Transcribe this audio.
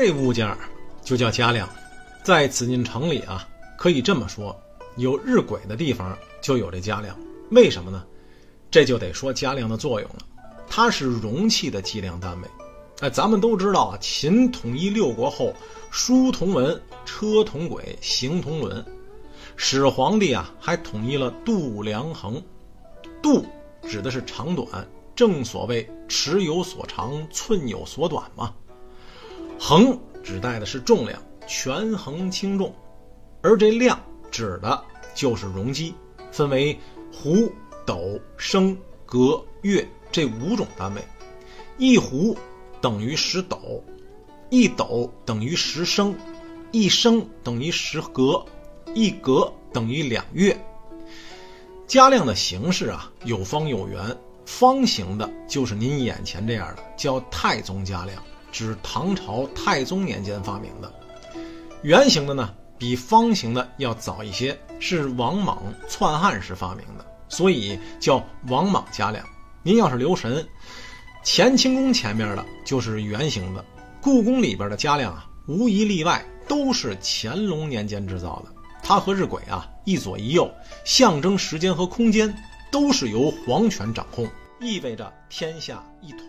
这物件就叫家量，在紫禁城里啊，可以这么说，有日晷的地方就有这家量。为什么呢？这就得说家量的作用了，它是容器的计量单位。哎，咱们都知道啊，秦统一六国后，书同文，车同轨，行同轮。始皇帝啊，还统一了度量衡。度指的是长短，正所谓尺有所长，寸有所短嘛。衡指代的是重量，权衡轻重，而这量指的就是容积，分为壶、斗、升、格、月这五种单位。一壶等于十斗，一斗等于十升，一升等于十格，一格等于两月。加量的形式啊，有方有圆。方形的就是您眼前这样的，叫太宗加量。指唐朝太宗年间发明的，圆形的呢，比方形的要早一些，是王莽篡汉时发明的，所以叫王莽家量。您要是留神，乾清宫前面的就是圆形的，故宫里边的家量啊，无一例外都是乾隆年间制造的。它和日晷啊一左一右，象征时间和空间，都是由皇权掌控，意味着天下一统。